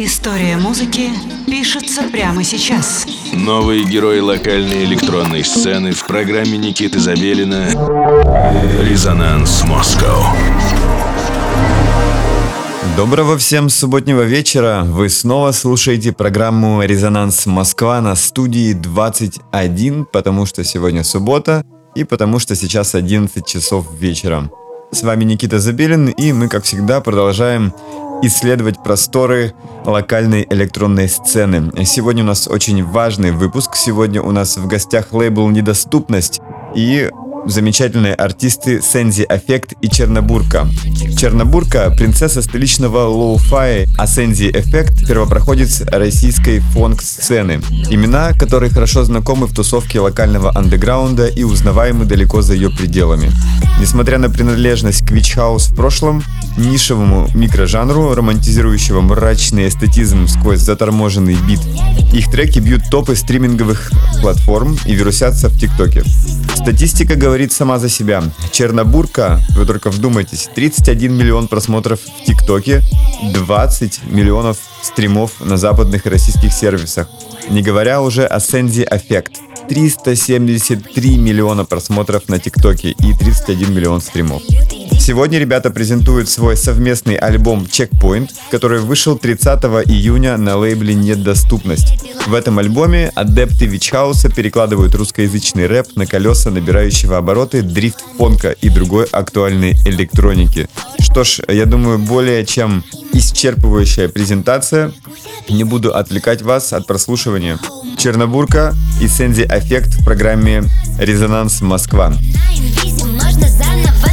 История музыки пишется прямо сейчас. Новые герои локальной электронной сцены в программе Никиты Забелина «Резонанс Москва». Доброго всем субботнего вечера. Вы снова слушаете программу «Резонанс Москва» на студии 21, потому что сегодня суббота и потому что сейчас 11 часов вечера. С вами Никита Забелин, и мы, как всегда, продолжаем исследовать просторы локальной электронной сцены. Сегодня у нас очень важный выпуск. Сегодня у нас в гостях лейбл «Недоступность» и замечательные артисты Sensi Affect и Чернобурка. Чернобурка – принцесса столичного lo-fi, а Sensi Affect – первопроходец российской phonk -сцены. Имена, которые хорошо знакомы в тусовке локального андеграунда и узнаваемы далеко за ее пределами. Несмотря на принадлежность к вич-хаус в прошлом, нишевому микрожанру, романтизирующего мрачный эстетизм сквозь заторможенный бит, их треки бьют топы стриминговых платформ и вирусятся в ТикТоке. Статистика говорит сама за себя. Чернобурка, вы только вдумайтесь, 31 миллион просмотров в ТикТоке, 20 миллионов стримов на западных российских сервисах. Не говоря уже о Sensi Affect. 373 миллиона просмотров на ТикТоке и 31 миллион стримов. Сегодня ребята презентуют свой совместный альбом Checkpoint, который вышел 30 июня на лейбле Недоступность. В этом альбоме адепты Вичхауса перекладывают русскоязычный рэп на колеса набирающего обороты дрифт-фонка и другой актуальной электроники. Что ж, я думаю, более чем исчерпывающая презентация. Не буду отвлекать вас от прослушивания. Чернобурка и Сензи Аффект в программе «Резонанс Москва». Можно заново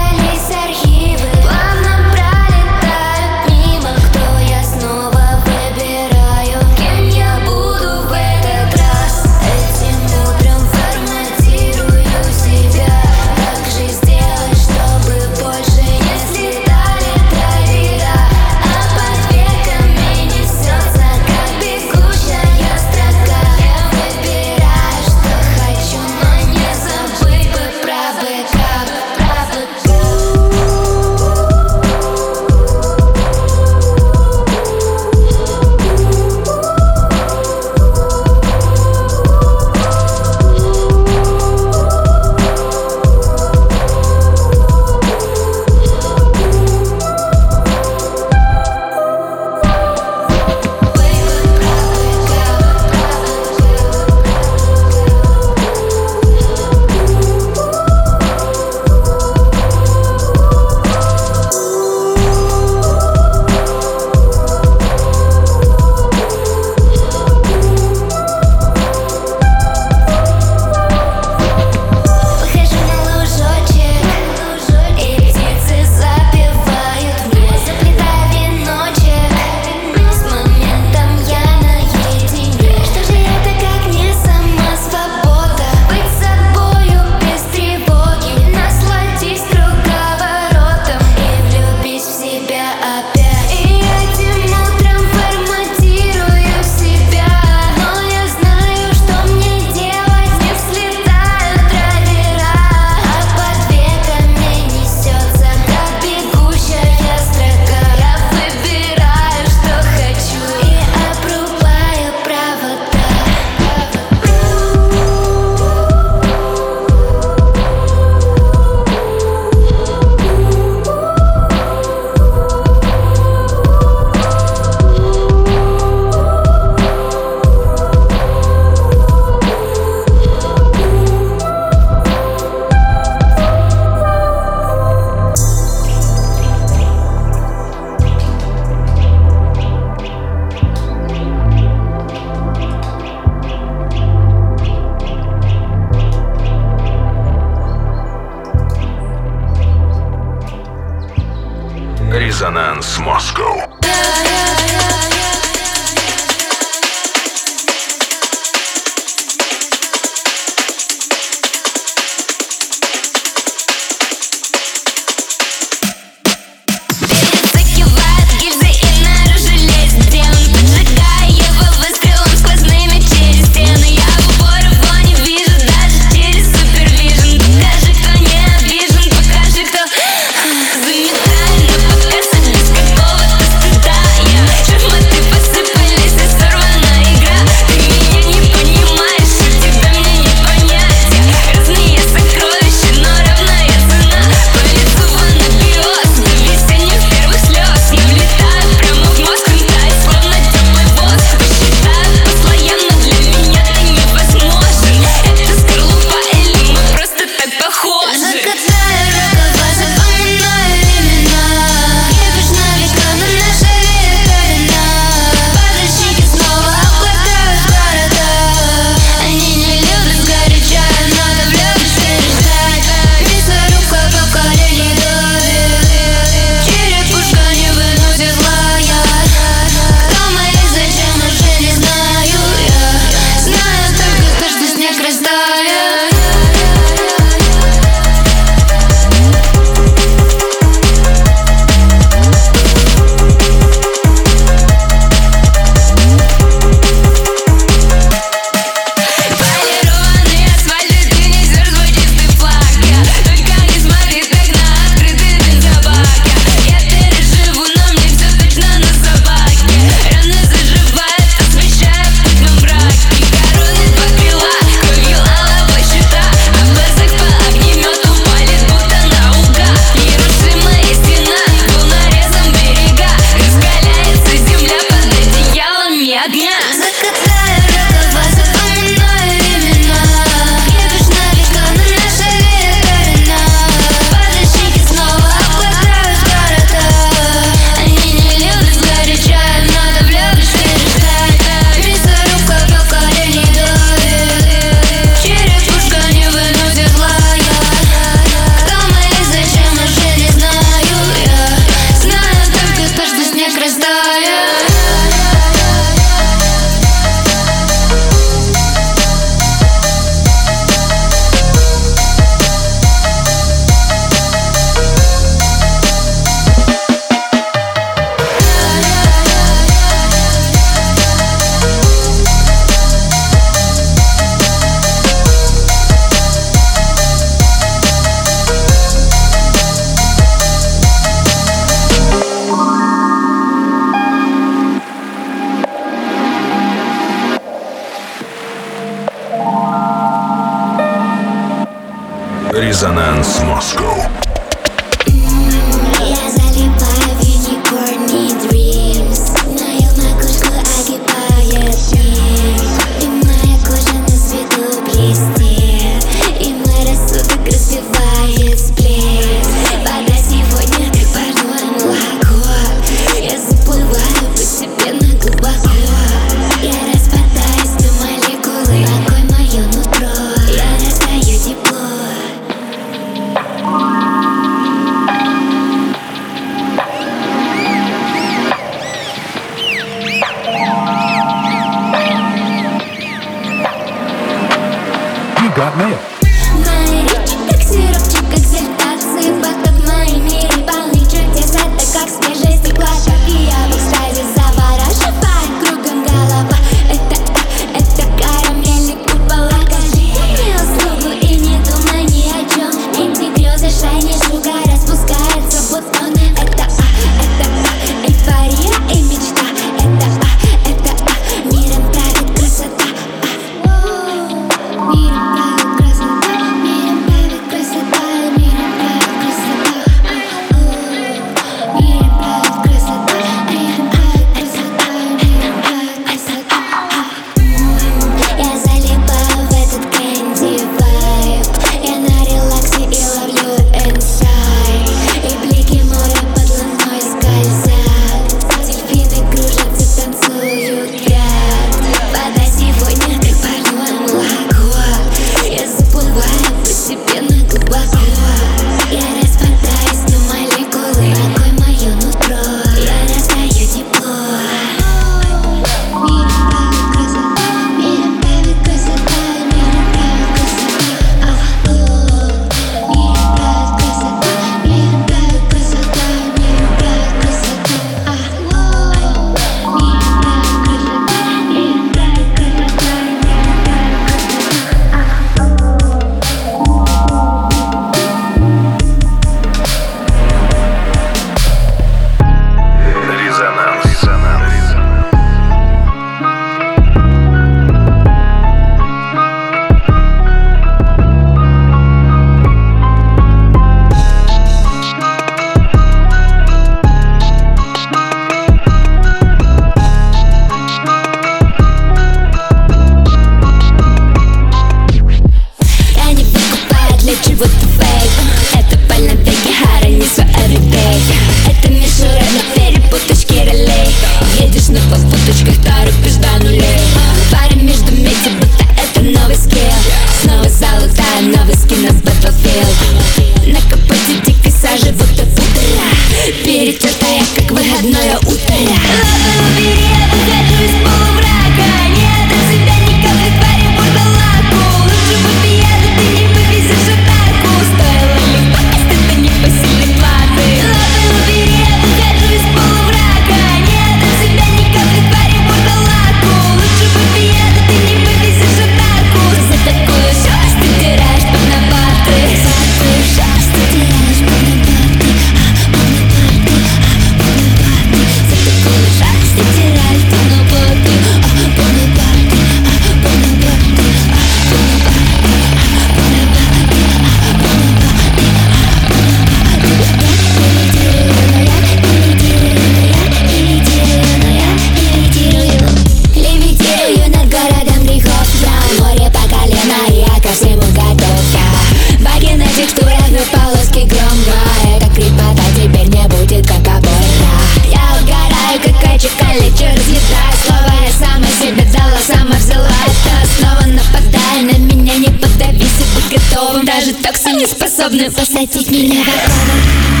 beautiful sight is me never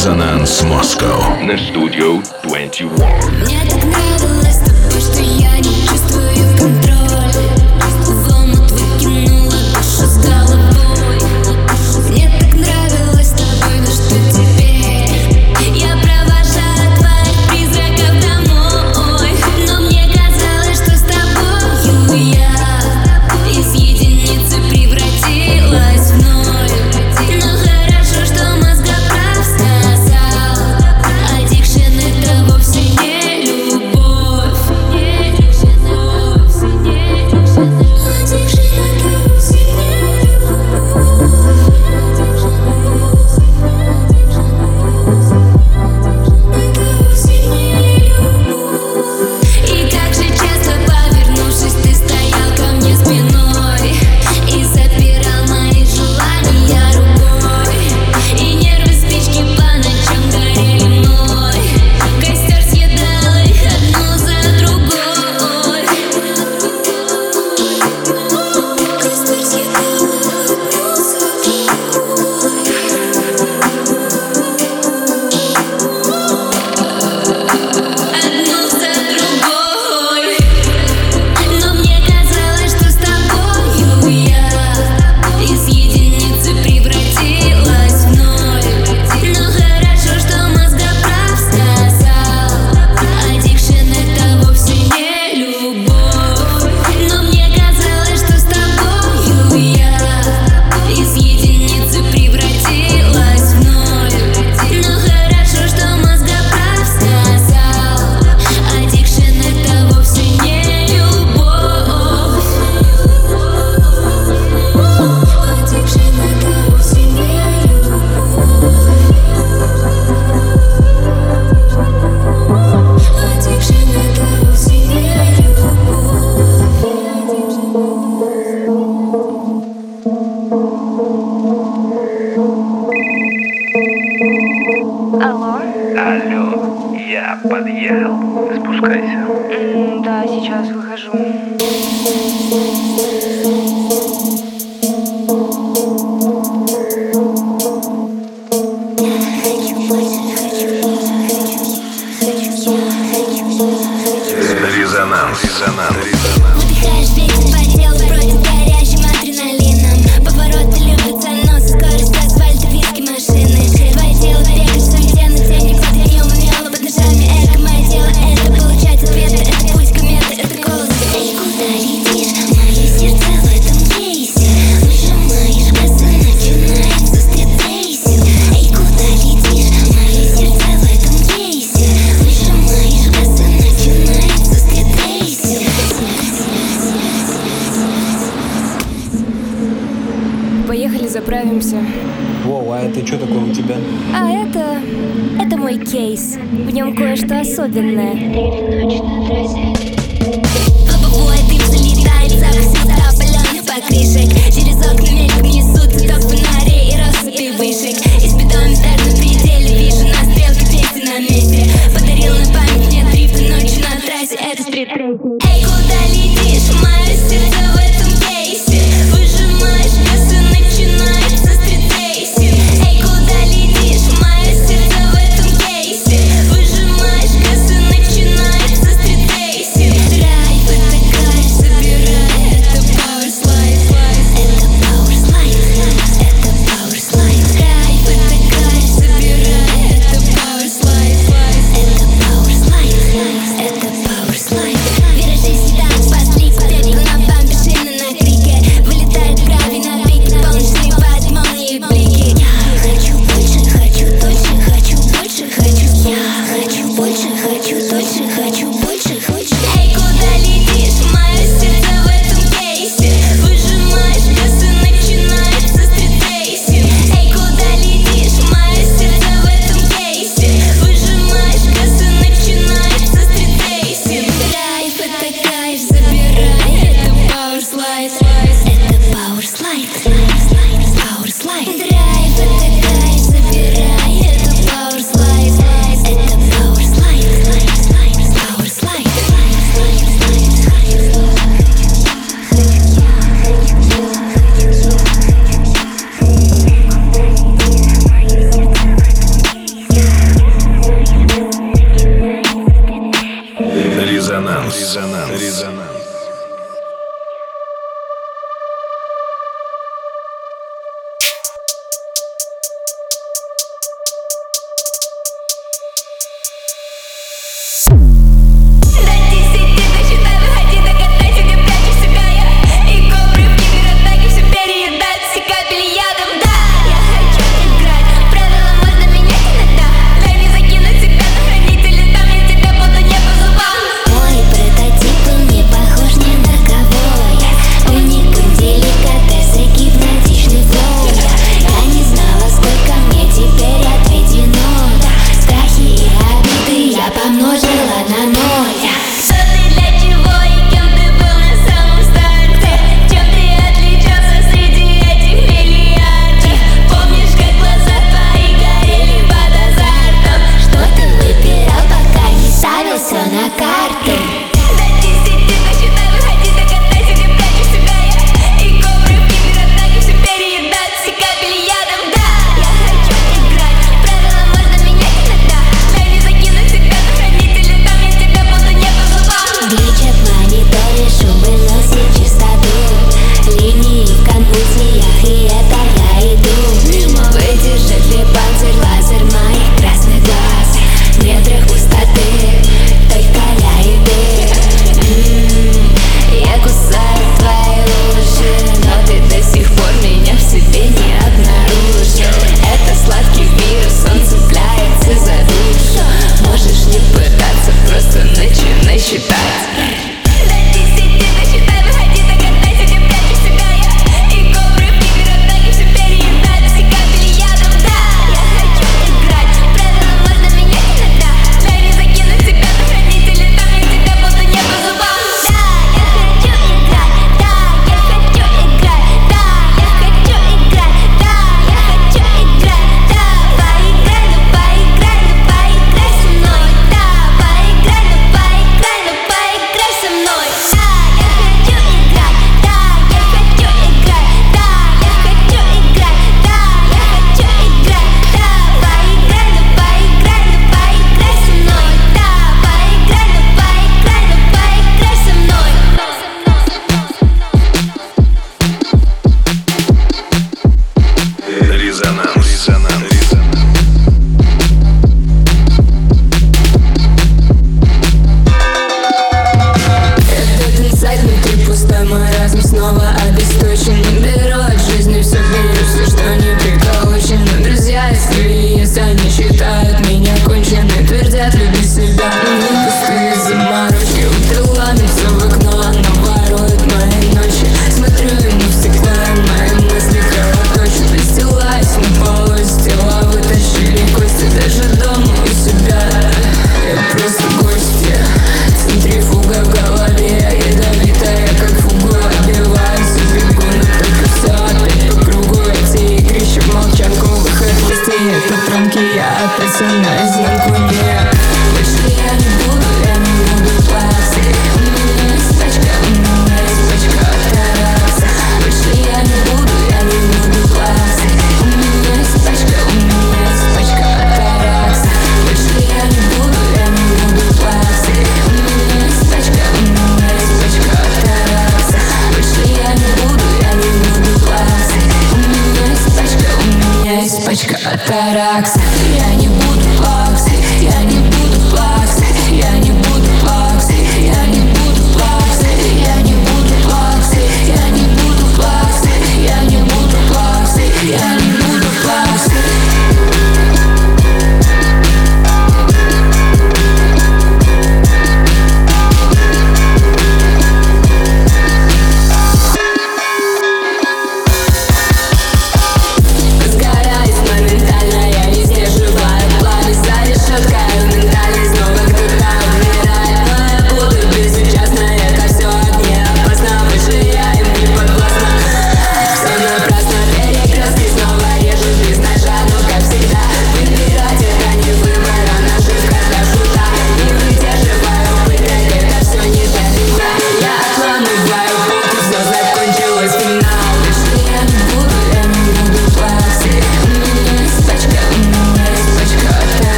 Resonance Moscow. На студию 21. Мне так нравилось тобой, что я не чувствую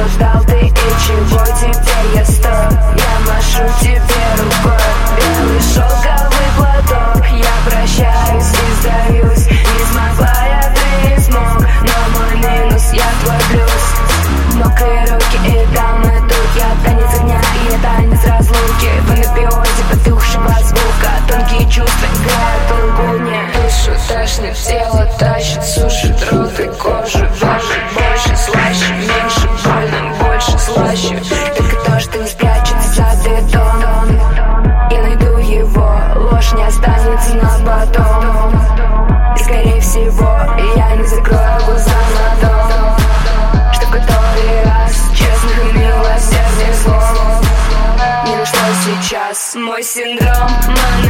обсуждал ты и чего теперь я сто Я машу тебе рукой. Белый шелковый платок. Я прощаюсь и сдаюсь. Не смогла я, ты не смог. Но мой минус, я твой плюс. Мокрые руки и там и тут. Я танец огня и я танец разлуки. В анабиозе потухшего звука Тонкие чувства играют в лгуне Душу тошнит, тело тащит Сушит рот и кожу синдром, мы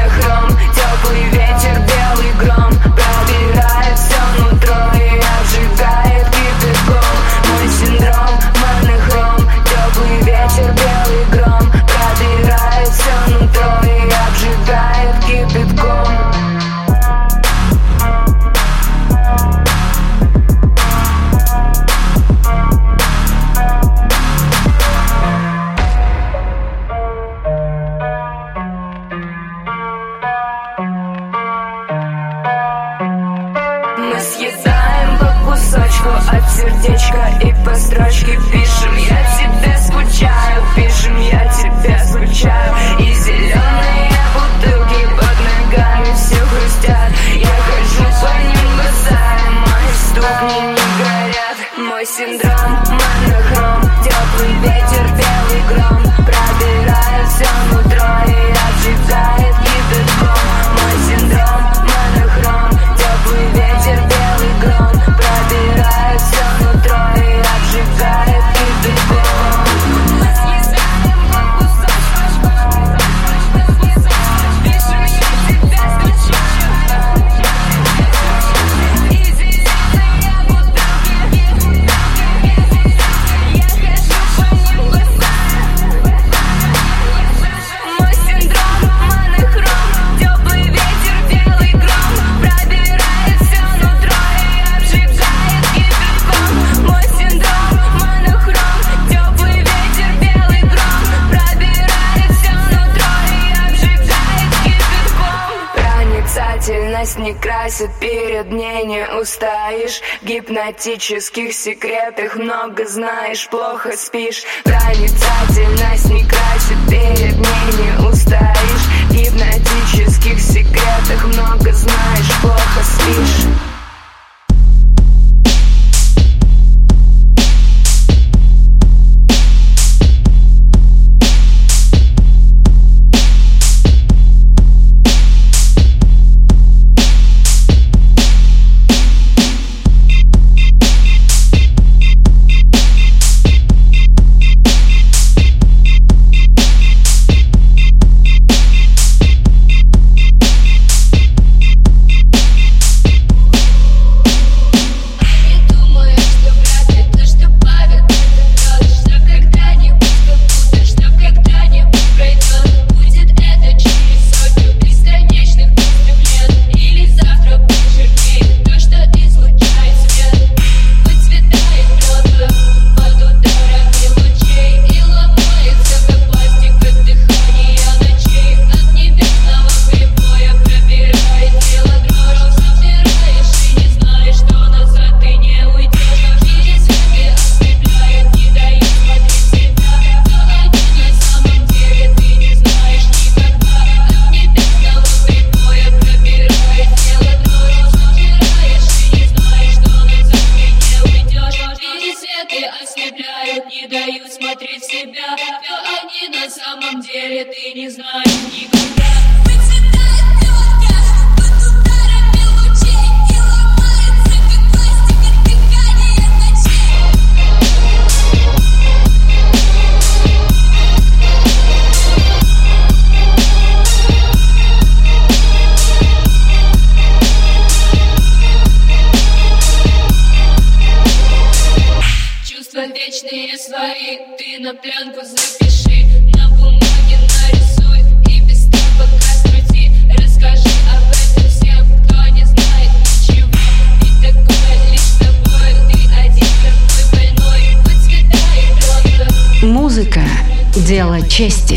гипнотических секретах много знаешь, плохо спишь. Проницательность не красит, перед ней не устоишь. В гипнотических секретах много знаешь, плохо спишь. Дело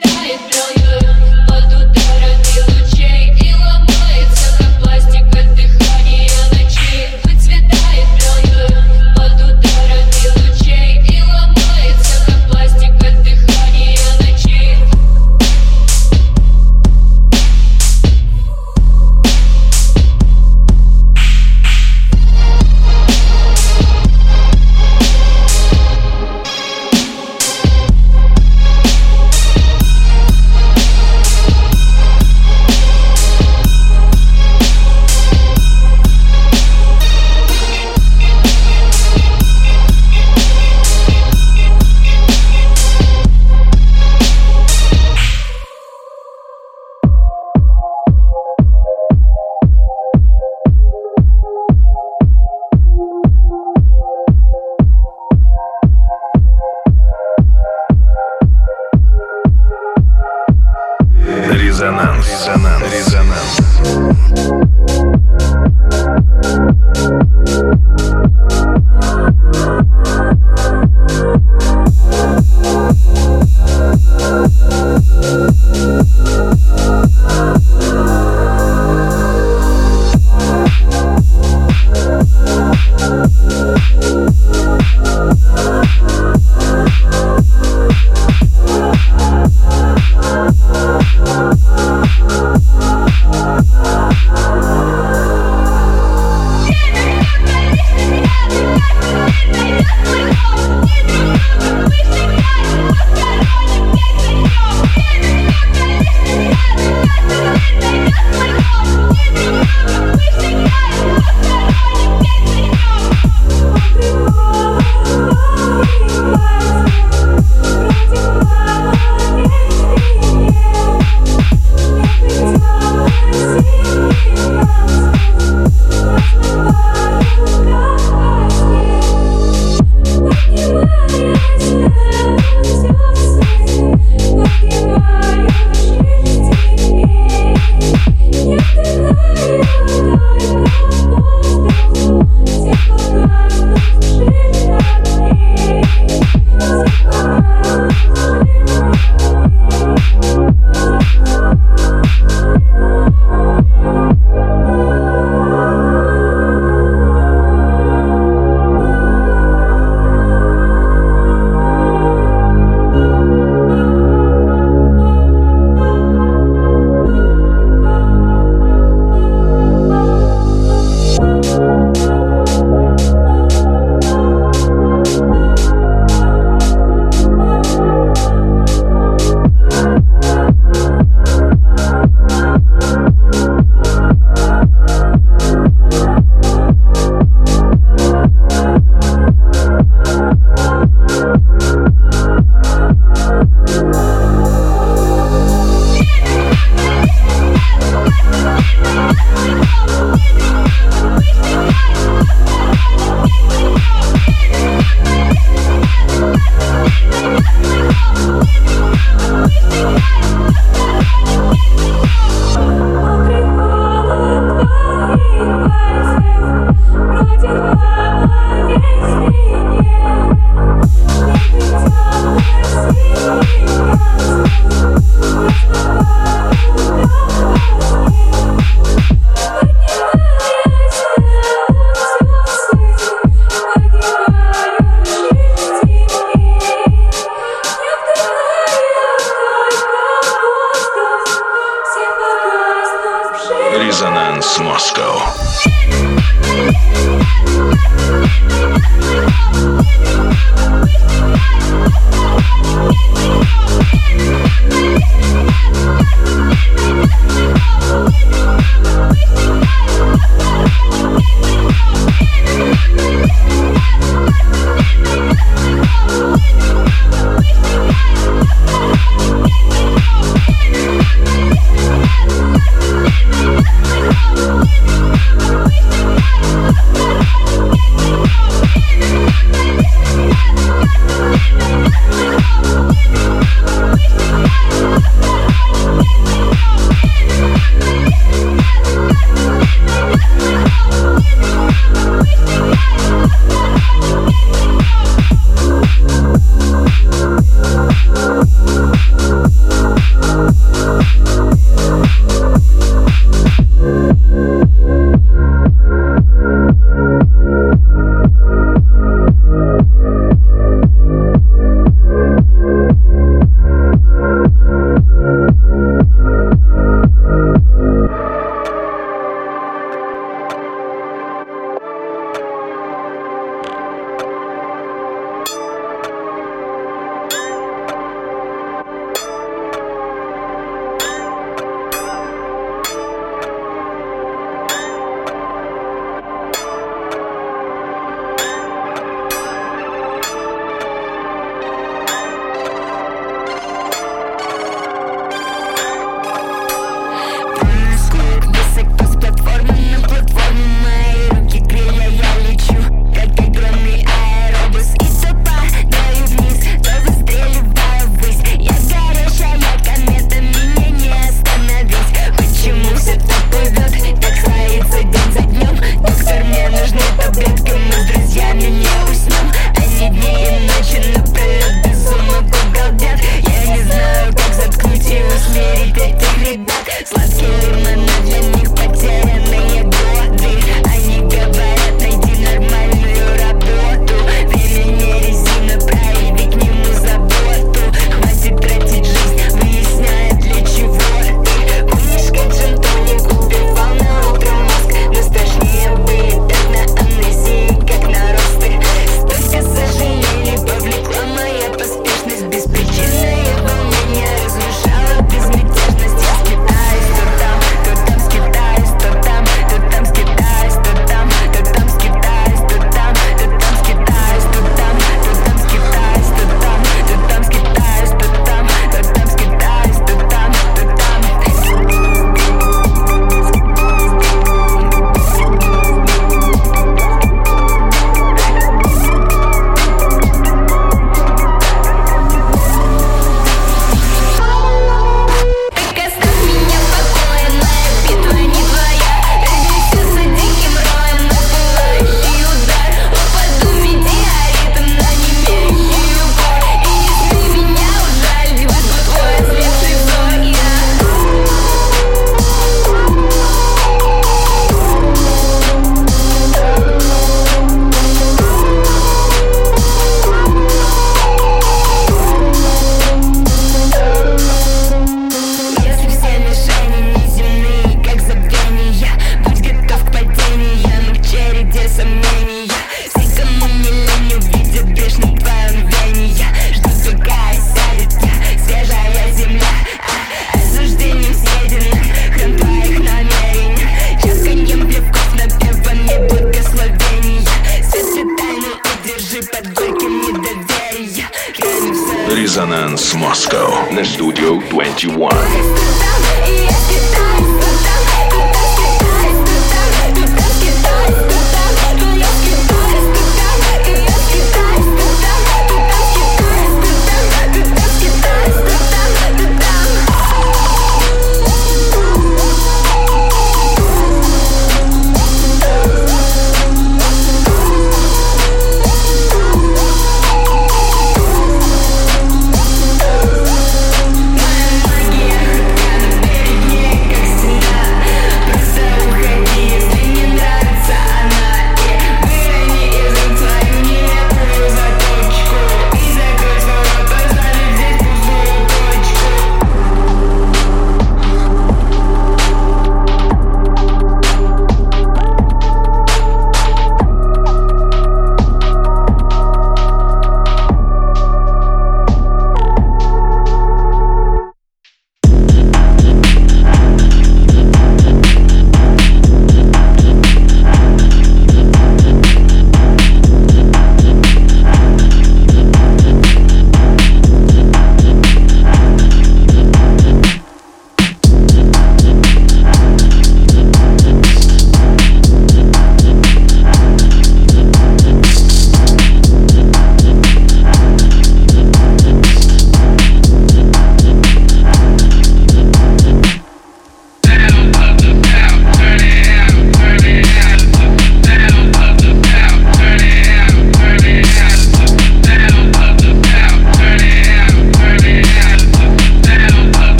Выцветает белью под ударами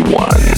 one.